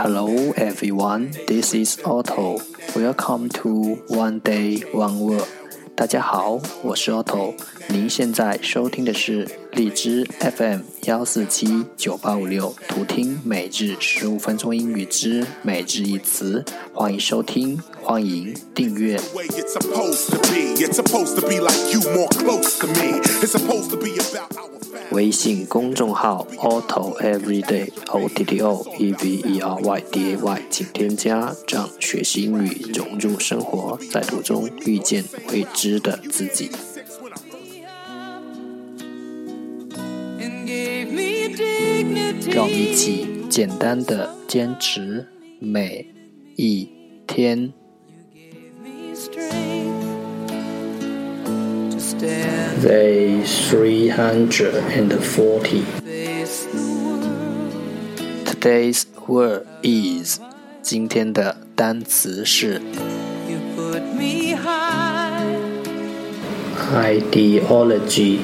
Hello everyone, this is Otto. Welcome to One Day One Word. 大家好，我是 Otto。您现在收听的是荔枝 FM 幺四七九八五六，图听每日十五分钟英语之每日一词。欢迎收听，欢迎订阅。微信公众号 Otto Everyday O T T O E V E R Y D A Y，请添加，让学习英语融入生活，在途中遇见未知的自己。让我们一起简单的坚持每一天。Day three hundred and forty. Today's word is 今天的单词是 ideology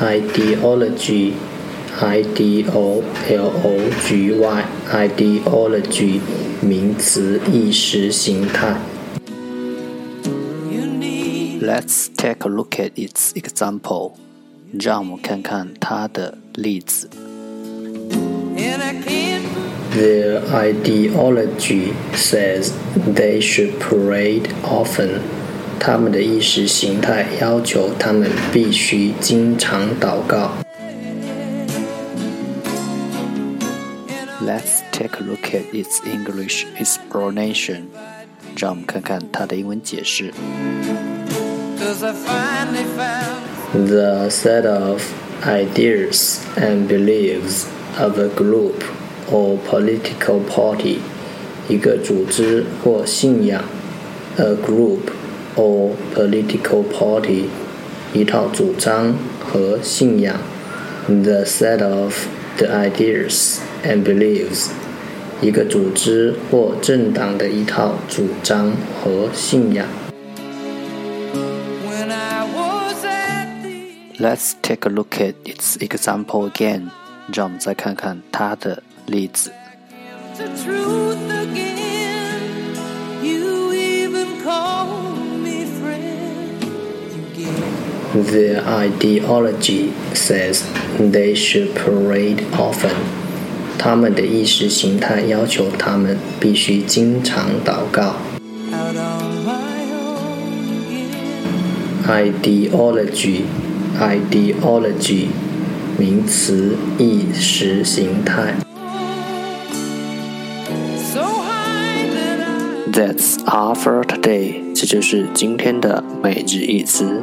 ideology i d o l o g y ideology 名词意识形态。Let's take a look at its example. 让我们看看它的例子。Their ideology says they should parade often. 他们的意识形态要求他们必须经常祷告。 Let's take a look at its English explanation. 让我们看看它的英文解释。the set of ideas and beliefs of a group or political party，一个组织或信仰；a group or political party，一套主张和信仰；the set of the ideas and beliefs，一个组织或政党的一套主张和信仰。Let's take a look at its example again. 让我们再看看它的例子。 Their ideology says they should parade often. 他们的意识形态要求他们必须经常祷告。Ideology ideology 名词意识形态。That's all for today，这就是今天的每日一词。